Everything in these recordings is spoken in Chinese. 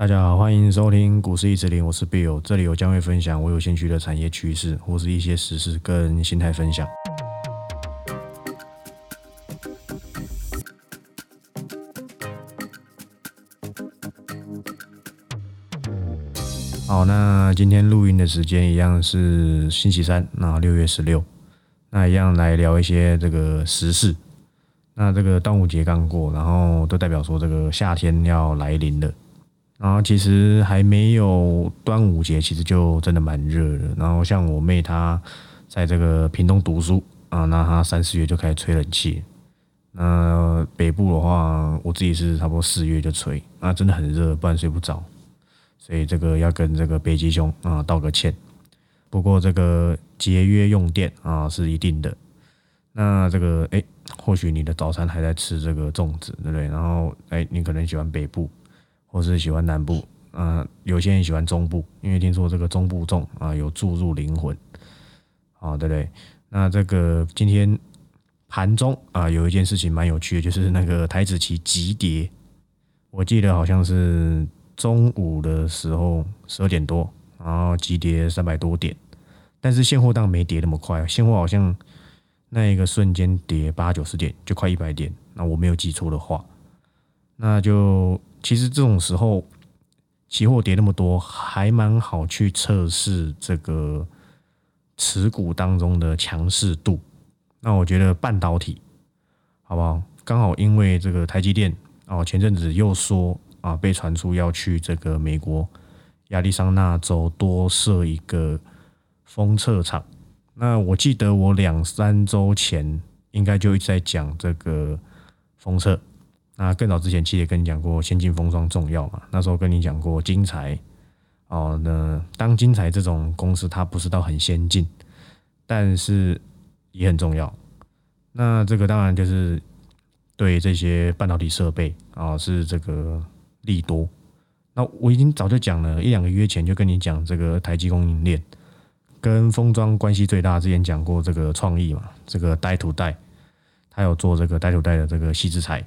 大家好，欢迎收听股市一直零，我是 Bill，这里我将会分享我有兴趣的产业趋势或是一些时事跟心态分享。好，那今天录音的时间一样是星期三，那六月十六，那一样来聊一些这个时事。那这个端午节刚过，然后都代表说这个夏天要来临了。然后其实还没有端午节，其实就真的蛮热的。然后像我妹她在这个屏东读书啊，那她三四月就开始吹冷气。那北部的话，我自己是差不多四月就吹，那真的很热，不然睡不着。所以这个要跟这个北极熊啊道个歉。不过这个节约用电啊是一定的。那这个哎，或许你的早餐还在吃这个粽子，对不对？然后哎，你可能喜欢北部。或是喜欢南部啊，有些人喜欢中部，因为听说这个中部重啊有注入灵魂，啊对不对？那这个今天盘中啊有一件事情蛮有趣的，就是那个台子期急跌，我记得好像是中午的时候十二点多，然后急跌三百多点，但是现货当没跌那么快，现货好像那一个瞬间跌八九十点，就快一百点，那我没有记错的话，那就。其实这种时候，期货跌那么多，还蛮好去测试这个持股当中的强势度。那我觉得半导体，好不好？刚好因为这个台积电哦，前阵子又说啊，被传出要去这个美国亚利桑那州多设一个封测厂。那我记得我两三周前应该就一直在讲这个封测。那更早之前，其实也跟你讲过，先进封装重要嘛。那时候跟你讲过，金材哦，那当金材这种公司，它不是到很先进，但是也很重要。那这个当然就是对这些半导体设备啊，是这个利多。那我已经早就讲了一两个月前就跟你讲，这个台积供应链跟封装关系最大。之前讲过这个创意嘛，这个带土带，它有做这个带土带的这个细制材。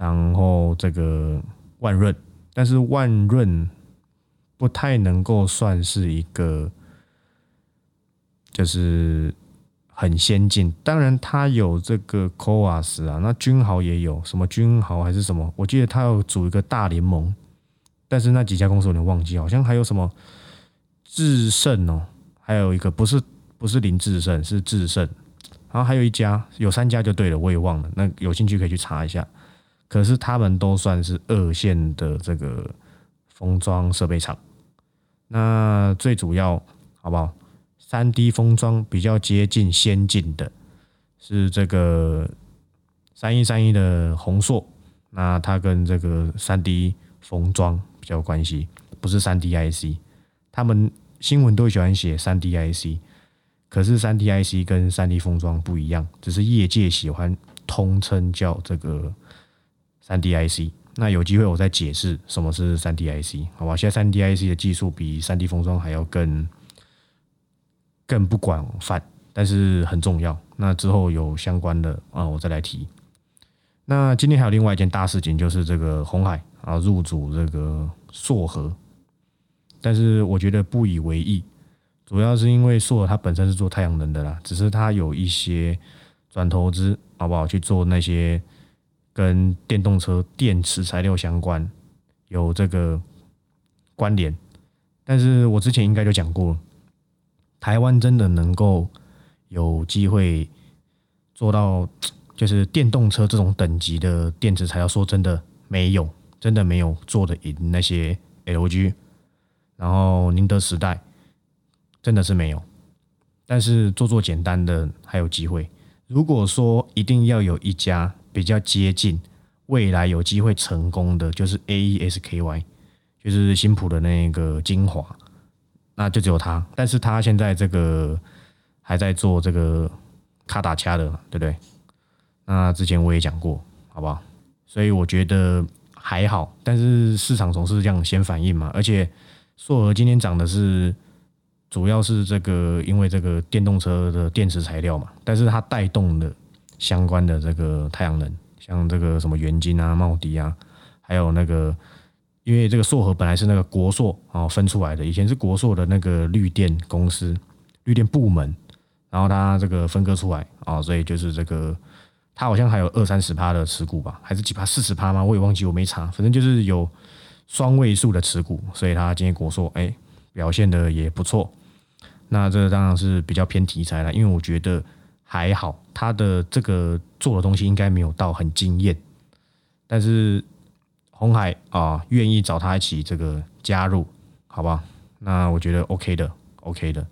然后这个万润，但是万润不太能够算是一个，就是很先进。当然，它有这个 c o a s 啊，那君豪也有什么君豪还是什么？我记得它要组一个大联盟，但是那几家公司有点忘记，好像还有什么智胜哦，还有一个不是不是林智胜，是智胜，然后还有一家，有三家就对了，我也忘了。那有兴趣可以去查一下。可是他们都算是二线的这个封装设备厂，那最主要好不好？三 D 封装比较接近先进的，是这个三一三一的宏硕，那它跟这个三 D 封装比较有关系，不是三 D IC。他们新闻都喜欢写三 D IC，可是三 D IC 跟三 D 封装不一样，只是业界喜欢通称叫这个。三 D IC，那有机会我再解释什么是三 D IC，好吧？现在三 D IC 的技术比三 D 封装还要更更不广泛，但是很重要。那之后有相关的啊，我再来提。那今天还有另外一件大事情，就是这个红海啊入主这个硕和，但是我觉得不以为意，主要是因为硕核它本身是做太阳能的啦，只是它有一些转投资，好不好？去做那些。跟电动车电池材料相关，有这个关联，但是我之前应该就讲过，台湾真的能够有机会做到，就是电动车这种等级的电池材料，说真的没有，真的没有做的赢那些 LG，然后宁德时代，真的是没有，但是做做简单的还有机会。如果说一定要有一家。比较接近未来有机会成功的，就是 A E S K Y，就是新普的那个精华，那就只有它。但是它现在这个还在做这个卡打掐的，对不对？那之前我也讲过，好不好？所以我觉得还好。但是市场总是这样先反应嘛。而且硕和今天涨的是，主要是这个因为这个电动车的电池材料嘛，但是它带动的。相关的这个太阳能，像这个什么元晶啊、茂迪啊，还有那个因为这个硕和本来是那个国硕啊分出来的，以前是国硕的那个绿电公司、绿电部门，然后它这个分割出来啊，所以就是这个它好像还有二三十趴的持股吧，还是几趴四十趴吗？我也忘记，我没查，反正就是有双位数的持股，所以它今天国硕哎表现的也不错。那这当然是比较偏题材了，因为我觉得还好，他的这个做的东西应该没有到很惊艳，但是。红海啊，愿意找他一起这个加入，好吧？那我觉得 OK 的，OK 的。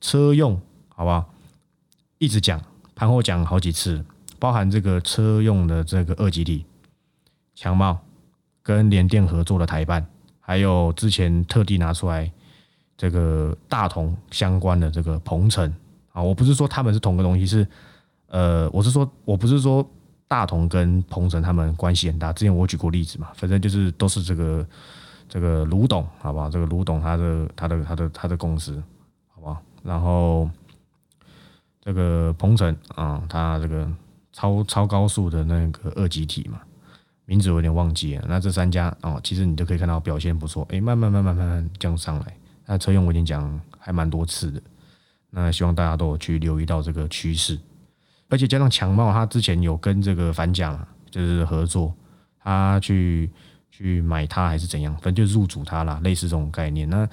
车用，好吧？一直讲，盘后讲好几次，包含这个车用的这个二级体强茂跟联电合作的台办，还有之前特地拿出来这个大同相关的这个鹏程啊，我不是说他们是同个东西，是呃，我是说我不是说。大同跟鹏程他们关系很大，之前我举过例子嘛，反正就是都是这个这个卢董，好不好？这个卢董他的他的他的他的公司，好不好？然后这个鹏程啊，他这个超超高速的那个二级体嘛，名字我有点忘记了。那这三家哦，其实你都可以看到表现不错，哎，慢慢慢慢慢慢降上来。那车用我已经讲还蛮多次的，那希望大家都有去留意到这个趋势。而且加上强茂，他之前有跟这个反甲就是合作，他去去买它还是怎样，反正就入主它啦，类似这种概念。那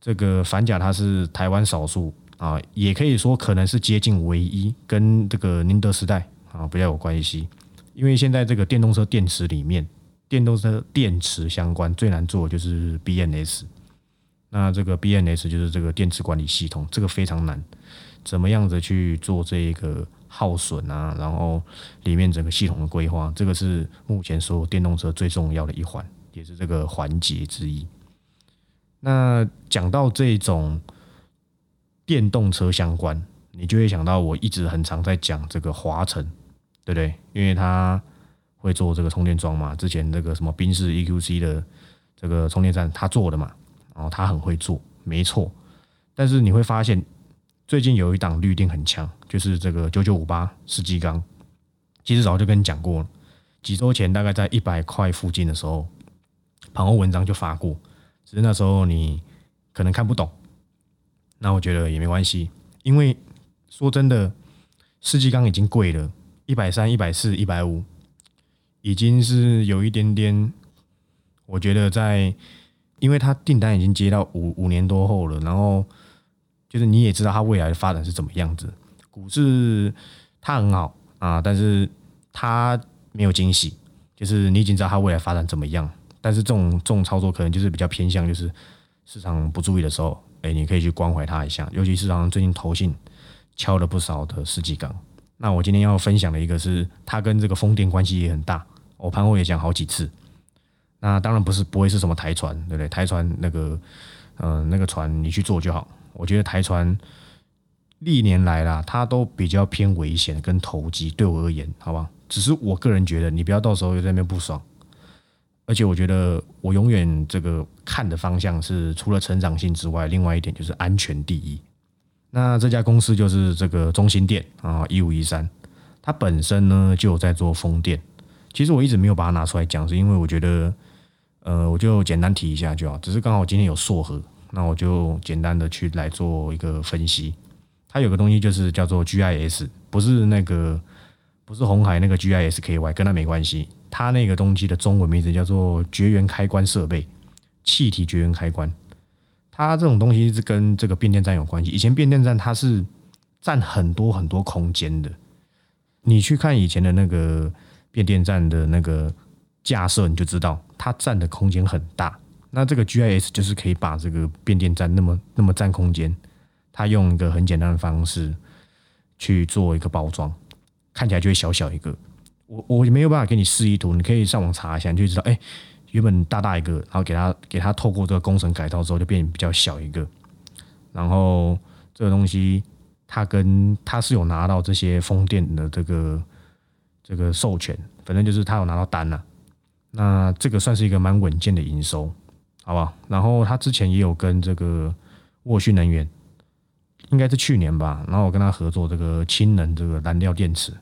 这个反甲它是台湾少数啊，也可以说可能是接近唯一跟这个宁德时代啊比较有关系。因为现在这个电动车电池里面，电动车电池相关最难做的就是 BNS，那这个 BNS 就是这个电池管理系统，这个非常难，怎么样子去做这个？耗损啊，然后里面整个系统的规划，这个是目前所有电动车最重要的一环，也是这个环节之一。那讲到这种电动车相关，你就会想到我一直很常在讲这个华晨，对不对？因为它会做这个充电桩嘛，之前这个什么宾士 EQC 的这个充电站，他做的嘛，然后他很会做，没错。但是你会发现。最近有一档绿电很强，就是这个九九五八世纪钢。其实早就跟你讲过了，几周前大概在一百块附近的时候，盘后文章就发过，只是那时候你可能看不懂。那我觉得也没关系，因为说真的，世纪钢已经贵了，一百三、一百四、一百五，已经是有一点点。我觉得在，因为它订单已经接到五五年多后了，然后。就是你也知道它未来的发展是怎么样子，股市它很好啊，但是它没有惊喜。就是你已经知道它未来发展怎么样，但是这种这种操作可能就是比较偏向，就是市场不注意的时候，哎，你可以去关怀它一下。尤其市场上最近投信敲了不少的世纪港。那我今天要分享的一个是它跟这个风电关系也很大，我盘后也讲好几次。那当然不是不会是什么台船，对不对？台船那个嗯那个船你去做就好。我觉得台船历年来啦，它都比较偏危险跟投机。对我而言，好吧，只是我个人觉得，你不要到时候又在那边不爽。而且我觉得，我永远这个看的方向是，除了成长性之外，另外一点就是安全第一。那这家公司就是这个中心店啊，一五一三，它本身呢就有在做风电。其实我一直没有把它拿出来讲，是因为我觉得，呃，我就简单提一下就好。只是刚好今天有硕和。那我就简单的去来做一个分析，它有个东西就是叫做 GIS，不是那个不是红海那个 GISKY，跟它没关系。它那个东西的中文名字叫做绝缘开关设备，气体绝缘开关。它这种东西是跟这个变电站有关系。以前变电站它是占很多很多空间的，你去看以前的那个变电站的那个架设，你就知道它占的空间很大。那这个 GIS 就是可以把这个变电站那么那么占空间，它用一个很简单的方式去做一个包装，看起来就会小小一个。我我没有办法给你示意图，你可以上网查一下，你就知道，哎，原本大大一个，然后给它给它透过这个工程改造之后，就变比较小一个。然后这个东西，它跟它是有拿到这些风电的这个这个授权，反正就是它有拿到单了。那这个算是一个蛮稳健的营收。好吧，然后他之前也有跟这个沃讯能源，应该是去年吧，然后我跟他合作这个氢能这个燃料电池，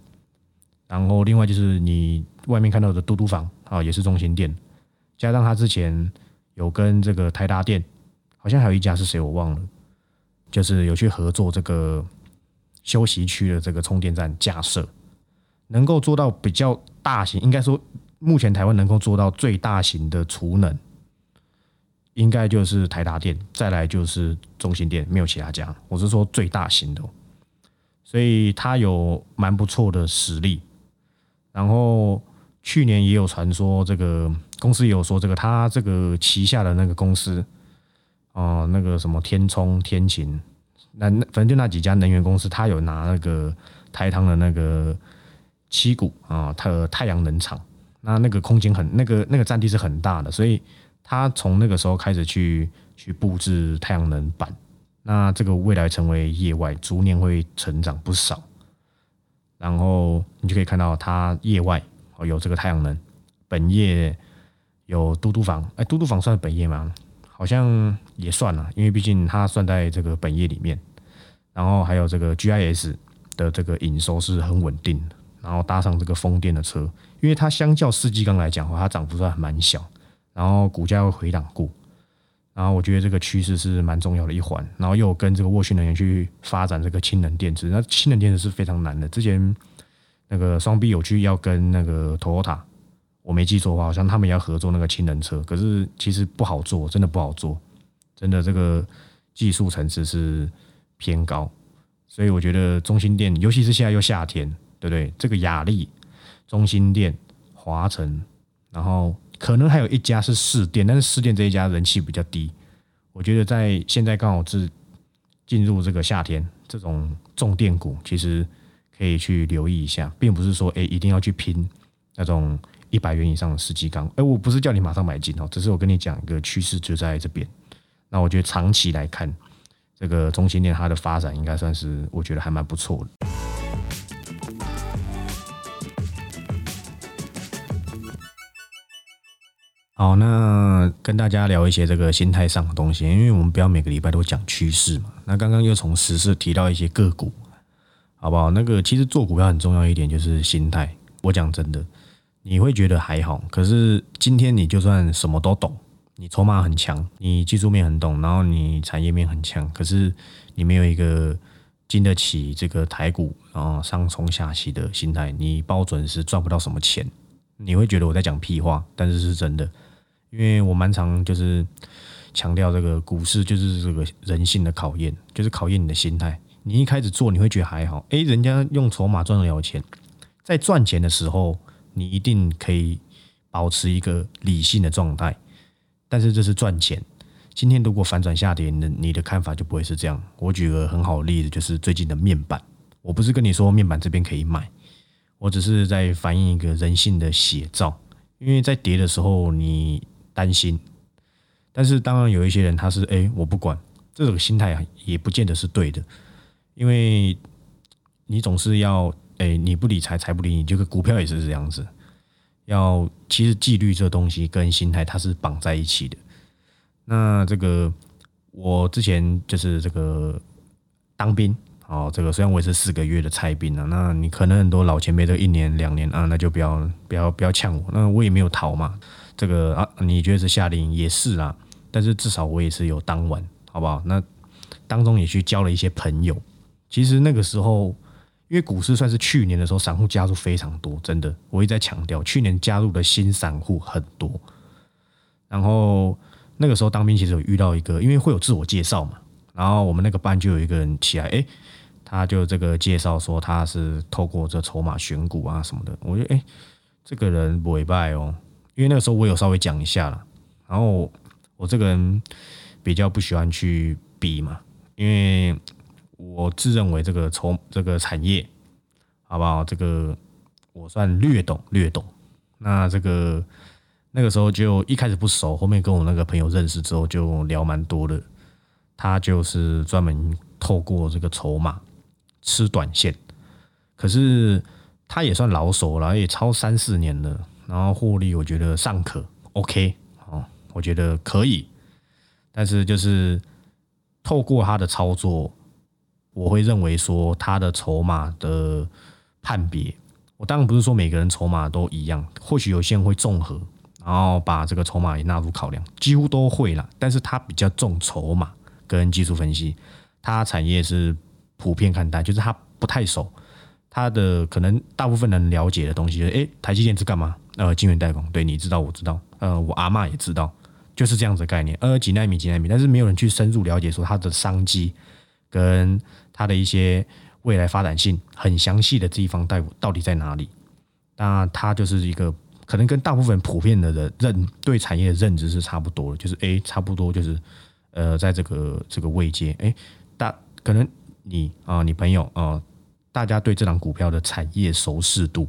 然后另外就是你外面看到的嘟嘟房啊，也是中心店，加上他之前有跟这个台达电，好像还有一家是谁我忘了，就是有去合作这个休息区的这个充电站架设，能够做到比较大型，应该说目前台湾能够做到最大型的储能，应该就是台达电，再来就是中心电，没有其他家。我是说最大型的，所以他有蛮不错的实力。然后去年也有传说，这个公司也有说，这个他这个旗下的那个公司，哦，那个什么天冲、天晴，那那反正就那几家能源公司，他有拿那个台糖的那个七股啊，它太阳能厂，那那个空间很，那个那个占地是很大的，所以他从那个时候开始去去布置太阳能板，那这个未来成为业外，逐年会成长不少。然后你就可以看到它业外哦有这个太阳能，本业有嘟嘟房，哎，嘟嘟房算本业吗？好像也算了，因为毕竟它算在这个本业里面。然后还有这个 GIS 的这个营收是很稳定的，然后搭上这个风电的车，因为它相较四季钢来讲的话，它涨幅算蛮小，然后股价会回档过。然后我觉得这个趋势是蛮重要的一环，然后又跟这个沃讯能源去发展这个氢能电池，那氢能电池是非常难的。之前那个双 B 有去要跟那个 Toyota，我没记错的话，好像他们要合作那个氢能车，可是其实不好做，真的不好做，真的这个技术层次是偏高，所以我觉得中心电，尤其是现在又夏天，对不对？这个雅力、中心店、华晨，然后。可能还有一家是试店，但是试店这一家人气比较低。我觉得在现在刚好是进入这个夏天，这种重电股其实可以去留意一下，并不是说哎一定要去拼那种一百元以上的世纪钢。哎，我不是叫你马上买进哦，只是我跟你讲一个趋势就在这边。那我觉得长期来看，这个中心店它的发展应该算是我觉得还蛮不错的。好，那跟大家聊一些这个心态上的东西，因为我们不要每个礼拜都讲趋势嘛。那刚刚又从时事提到一些个股，好不好？那个其实做股票很重要一点就是心态。我讲真的，你会觉得还好，可是今天你就算什么都懂，你筹码很强，你技术面很懂，然后你产业面很强，可是你没有一个经得起这个台股然后上冲下洗的心态，你包准是赚不到什么钱。你会觉得我在讲屁话，但是是真的。因为我蛮常就是强调这个股市就是这个人性的考验，就是考验你的心态。你一开始做你会觉得还好，诶，人家用筹码赚得了钱，在赚钱的时候你一定可以保持一个理性的状态。但是这是赚钱，今天如果反转下跌，你的你的看法就不会是这样。我举个很好的例子，就是最近的面板，我不是跟你说面板这边可以买，我只是在反映一个人性的写照。因为在跌的时候你。担心，但是当然有一些人他是哎，我不管，这种心态也不见得是对的，因为你总是要哎，你不理财，财不理你，这个股票也是这样子。要其实纪律这东西跟心态它是绑在一起的。那这个我之前就是这个当兵，哦，这个虽然我也是四个月的菜兵啊，那你可能很多老前辈都一年两年啊，那就不要不要不要呛我，那我也没有逃嘛。这个啊，你觉得是夏令营也是啊，但是至少我也是有当完，好不好？那当中也去交了一些朋友。其实那个时候，因为股市算是去年的时候，散户加入非常多，真的，我一再强调，去年加入的新散户很多。然后那个时候当兵，其实有遇到一个，因为会有自我介绍嘛，然后我们那个班就有一个人起来，哎，他就这个介绍说他是透过这筹码选股啊什么的，我觉得哎，这个人不会败哦。因为那个时候我有稍微讲一下了，然后我这个人比较不喜欢去比嘛，因为我自认为这个筹这个产业，好不好？这个我算略懂略懂。那这个那个时候就一开始不熟，后面跟我那个朋友认识之后就聊蛮多的。他就是专门透过这个筹码吃短线，可是他也算老手了，也超三四年了。然后获利，我觉得尚可，OK，哦，我觉得可以，但是就是透过他的操作，我会认为说他的筹码的判别，我当然不是说每个人筹码都一样，或许有些人会综合，然后把这个筹码也纳入考量，几乎都会啦。但是他比较重筹码跟技术分析，他产业是普遍看待，就是他不太熟，他的可能大部分人了解的东西，就是诶，台积电是干嘛？呃，晶圆代工，对，你知道，我知道，呃，我阿妈也知道，就是这样子的概念，呃，几纳米几纳米，但是没有人去深入了解说它的商机跟它的一些未来发展性很详细的地方代到底在哪里。那它就是一个可能跟大部分普遍的人认对产业的认知是差不多的，就是诶，差不多就是呃，在这个这个位阶，诶，大可能你啊，你朋友啊，大家对这档股票的产业熟视度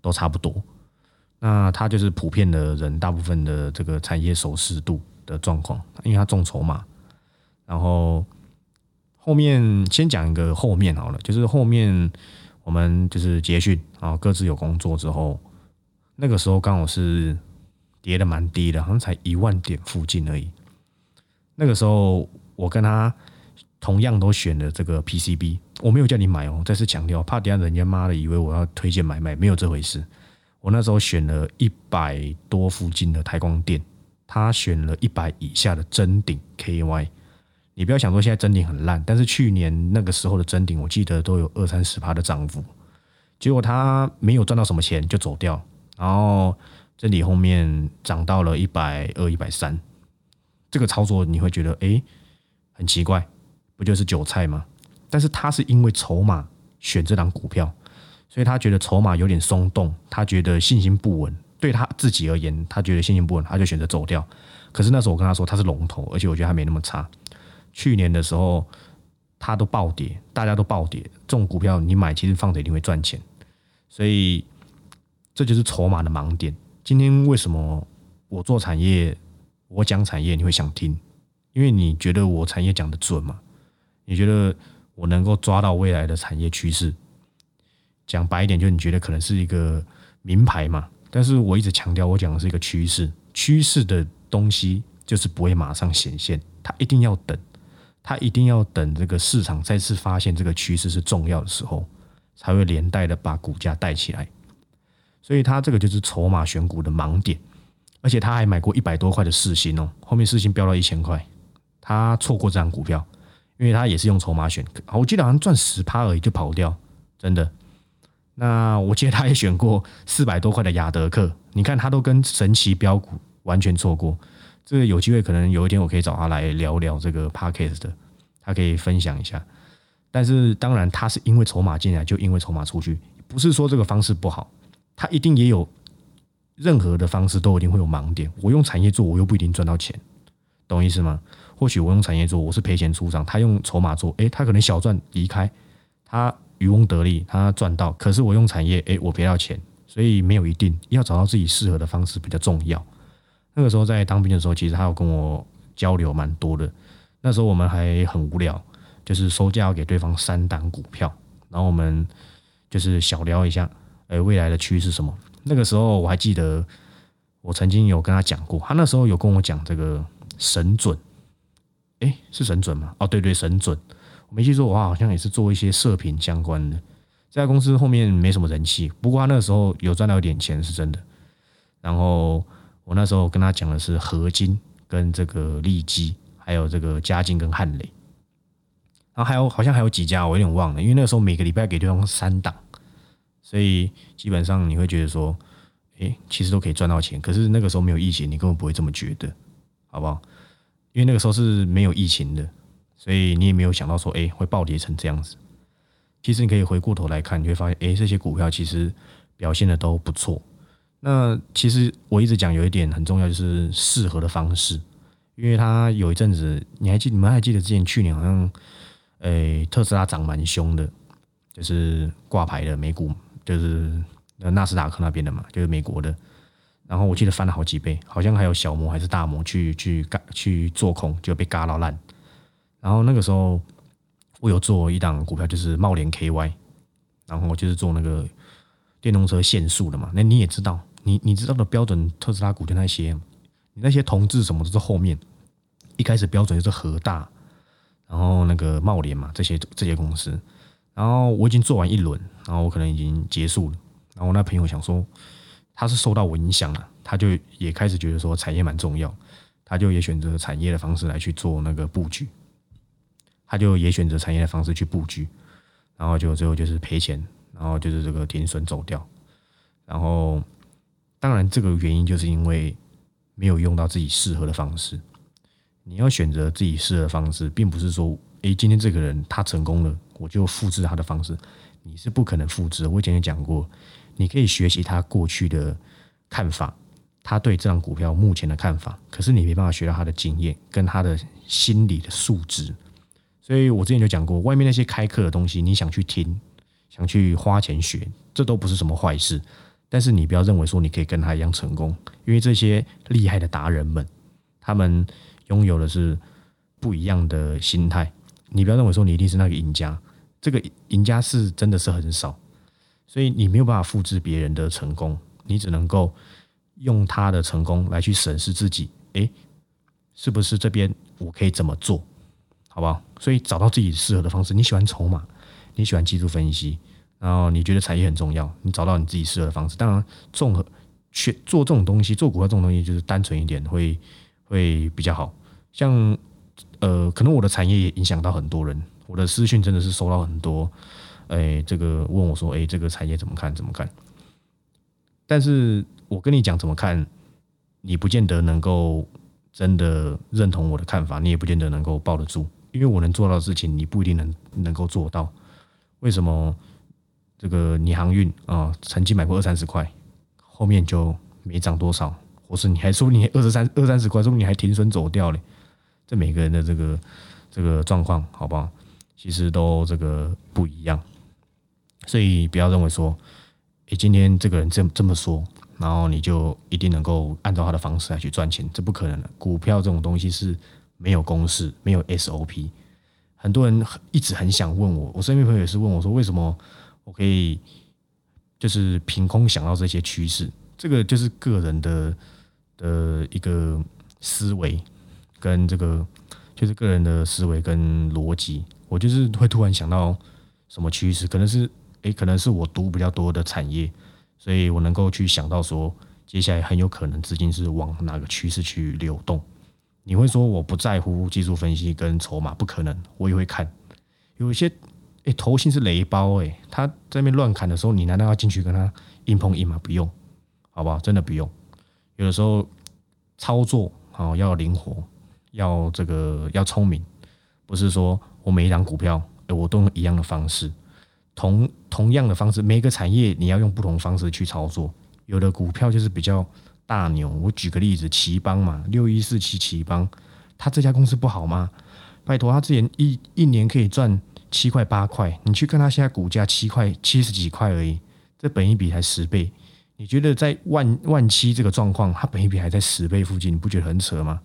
都差不多。那它就是普遍的人，大部分的这个产业熟视度的状况，因为它众筹嘛。然后后面先讲一个后面好了，就是后面我们就是结训啊，各自有工作之后，那个时候刚好是跌的蛮低的，好像才一万点附近而已。那个时候我跟他同样都选了这个 PCB，我没有叫你买哦，再次强调，怕等下人家妈的以为我要推荐买卖，没有这回事。我那时候选了一百多附近的台光电，他选了一百以下的真顶 KY。你不要想说现在真顶很烂，但是去年那个时候的真顶，我记得都有二三十趴的涨幅。结果他没有赚到什么钱就走掉，然后真顶后面涨到了一百二、一百三。这个操作你会觉得哎很奇怪，不就是韭菜吗？但是他是因为筹码选这档股票。所以他觉得筹码有点松动，他觉得信心不稳，对他自己而言，他觉得信心不稳，他就选择走掉。可是那时候我跟他说他是龙头，而且我觉得他没那么差。去年的时候他都暴跌，大家都暴跌，这种股票你买其实放着一定会赚钱。所以这就是筹码的盲点。今天为什么我做产业，我讲产业你会想听？因为你觉得我产业讲的准吗？你觉得我能够抓到未来的产业趋势？讲白一点，就你觉得可能是一个名牌嘛？但是我一直强调，我讲的是一个趋势。趋势的东西就是不会马上显现，它一定要等，它一定要等这个市场再次发现这个趋势是重要的时候，才会连带的把股价带起来。所以它这个就是筹码选股的盲点，而且他还买过一百多块的四星哦，后面四星飙到一千块，他错过这张股票，因为他也是用筹码选，我记得好像赚十趴而已就跑掉，真的。那我记得他也选过四百多块的雅德克，你看他都跟神奇标股完全错过。这个有机会可能有一天我可以找他来聊聊这个 parkes 的，他可以分享一下。但是当然他是因为筹码进来，就因为筹码出去，不是说这个方式不好，他一定也有任何的方式都一定会有盲点。我用产业做，我又不一定赚到钱，懂意思吗？或许我用产业做，我是赔钱出场，他用筹码做，诶，他可能小赚离开，他。渔翁得利，他赚到，可是我用产业，诶，我赔到钱，所以没有一定要找到自己适合的方式比较重要。那个时候在当兵的时候，其实他有跟我交流蛮多的。那时候我们还很无聊，就是收价要给对方三档股票，然后我们就是小聊一下，诶，未来的趋势什么。那个时候我还记得，我曾经有跟他讲过，他那时候有跟我讲这个神准，诶，是神准吗？哦，对对，神准。我没记错，我好像也是做一些射频相关的。这家公司后面没什么人气，不过他那个时候有赚到一点钱，是真的。然后我那时候跟他讲的是合金跟这个利基，还有这个嘉靖跟汉雷。然后还有好像还有几家，我有点忘了，因为那个时候每个礼拜给对方三档，所以基本上你会觉得说，诶，其实都可以赚到钱。可是那个时候没有疫情，你根本不会这么觉得，好不好？因为那个时候是没有疫情的。所以你也没有想到说，哎，会暴跌成这样子。其实你可以回过头来看，你会发现，哎，这些股票其实表现的都不错。那其实我一直讲有一点很重要，就是适合的方式。因为它有一阵子，你还记你们还记得之前去年好像，哎，特斯拉涨蛮凶的，就是挂牌的美股，就是纳斯达克那边的嘛，就是美国的。然后我记得翻了好几倍，好像还有小摩还是大摩去去嘎去做空，就被嘎到烂。然后那个时候，我有做一档股票，就是茂联 KY，然后就是做那个电动车限速的嘛。那你也知道，你你知道的标准特斯拉股的那些，你那些同志什么都是后面，一开始标准就是和大，然后那个茂联嘛，这些这些公司。然后我已经做完一轮，然后我可能已经结束了。然后我那朋友想说，他是受到我影响了。他就也开始觉得说产业蛮重要，他就也选择产业的方式来去做那个布局，他就也选择产业的方式去布局，然后就最后就是赔钱，然后就是这个停损走掉，然后当然这个原因就是因为没有用到自己适合的方式。你要选择自己适合的方式，并不是说，诶，今天这个人他成功了，我就复制他的方式，你是不可能复制。我以前也讲过，你可以学习他过去的看法，他对这张股票目前的看法，可是你没办法学到他的经验跟他的心理的素质。所以我之前就讲过，外面那些开课的东西，你想去听，想去花钱学，这都不是什么坏事。但是你不要认为说你可以跟他一样成功，因为这些厉害的达人们，他们。拥有的是不一样的心态，你不要认为说你一定是那个赢家，这个赢家是真的是很少，所以你没有办法复制别人的成功，你只能够用他的成功来去审视自己，诶，是不是这边我可以怎么做，好不好？所以找到自己适合的方式，你喜欢筹码，你喜欢技术分析，然后你觉得产业很重要，你找到你自己适合的方式，当然综合去做这种东西，做股票这种东西就是单纯一点会会比较好。像呃，可能我的产业也影响到很多人，我的私讯真的是收到很多，哎，这个问我说，哎，这个产业怎么看？怎么看？但是我跟你讲怎么看，你不见得能够真的认同我的看法，你也不见得能够抱得住，因为我能做到的事情，你不一定能能够做到。为什么？这个你航运啊，曾经买过二三十块，后面就没涨多少，或是你还说你二十三二三十块，说不定你还停损走掉嘞。这每个人的这个这个状况，好不好？其实都这个不一样，所以不要认为说，诶，今天这个人这这么说，然后你就一定能够按照他的方式来去赚钱，这不可能的。股票这种东西是没有公式，没有 SOP。很多人一直很想问我，我身边朋友也是问我说，为什么我可以就是凭空想到这些趋势？这个就是个人的的一个思维。跟这个就是个人的思维跟逻辑，我就是会突然想到什么趋势，可能是诶，可能是我读比较多的产业，所以我能够去想到说，接下来很有可能资金是往哪个趋势去流动。你会说我不在乎技术分析跟筹码，不可能，我也会看。有一些诶，头型是雷包诶，他在那边乱砍的时候，你难道要进去跟他硬碰硬吗？不用，好不好？真的不用。有的时候操作好要灵活。要这个要聪明，不是说我每一张股票，我都用一样的方式，同同样的方式，每个产业你要用不同方式去操作。有的股票就是比较大牛，我举个例子，奇邦嘛，六一四七奇邦，他这家公司不好吗？拜托，他之前一一年可以赚七块八块，你去看他现在股价七块七十几块而已，这本一比才十倍，你觉得在万万七这个状况，它本一比还在十倍附近，你不觉得很扯吗？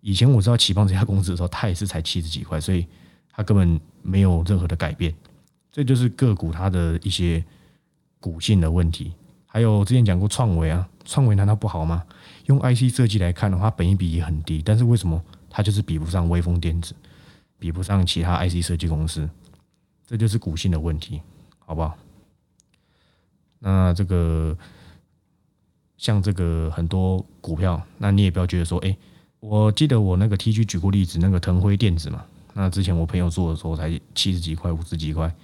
以前我知道奇邦这家公司的时候，它也是才七十几块，所以它根本没有任何的改变。这就是个股它的一些股性的问题。还有之前讲过创维啊，创维难道不好吗？用 IC 设计来看的话，本益比也很低，但是为什么它就是比不上微风电子，比不上其他 IC 设计公司？这就是股性的问题，好不好？那这个像这个很多股票，那你也不要觉得说，哎。我记得我那个 T G 举过例子，那个腾辉电子嘛，那之前我朋友做的时候才七十几块、五十几块，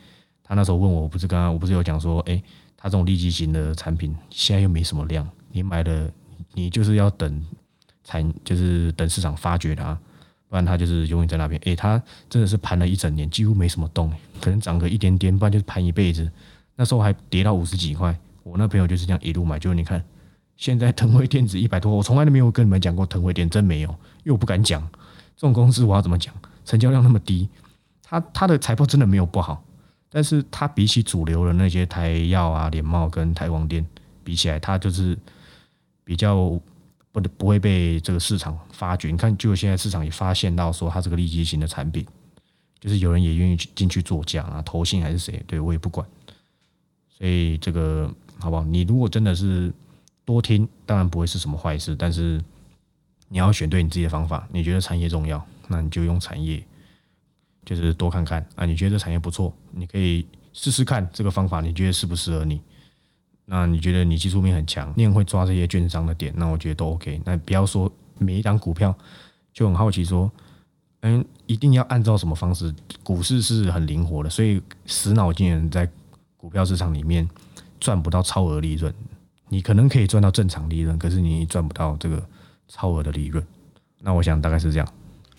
他那时候问我，我不是刚刚我不是有讲说，哎，他这种利基型的产品现在又没什么量，你买了你就是要等产，就是等市场发掘它，不然它就是永远在那边。哎，它真的是盘了一整年，几乎没什么动，可能涨个一点点，不然就是盘一辈子。那时候还跌到五十几块，我那朋友就是这样一路买，就你看。现在腾辉电子一百多，我从来都没有跟你们讲过腾辉电，真没有，因为我不敢讲这种公司我要怎么讲？成交量那么低，它它的财报真的没有不好，但是它比起主流的那些台药啊、联茂跟台光电比起来，它就是比较不不会被这个市场发掘。你看，就现在市场也发现到说它这个利基型的产品，就是有人也愿意去进去做价啊，投信还是谁，对我也不管。所以这个好不好？你如果真的是。多听当然不会是什么坏事，但是你要选对你自己的方法。你觉得产业重要，那你就用产业，就是多看看啊。你觉得这产业不错，你可以试试看这个方法，你觉得适不适合你？那你觉得你技术面很强，你很会抓这些券商的点，那我觉得都 OK。那不要说每一档股票就很好奇说，嗯，一定要按照什么方式？股市是很灵活的，所以死脑筋的人在股票市场里面赚不到超额利润。你可能可以赚到正常利润，可是你赚不到这个超额的利润。那我想大概是这样。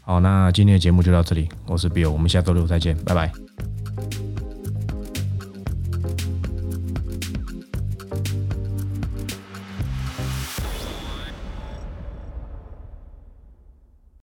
好那今天的节目就到这里我是 bill 我们下周六再见拜拜。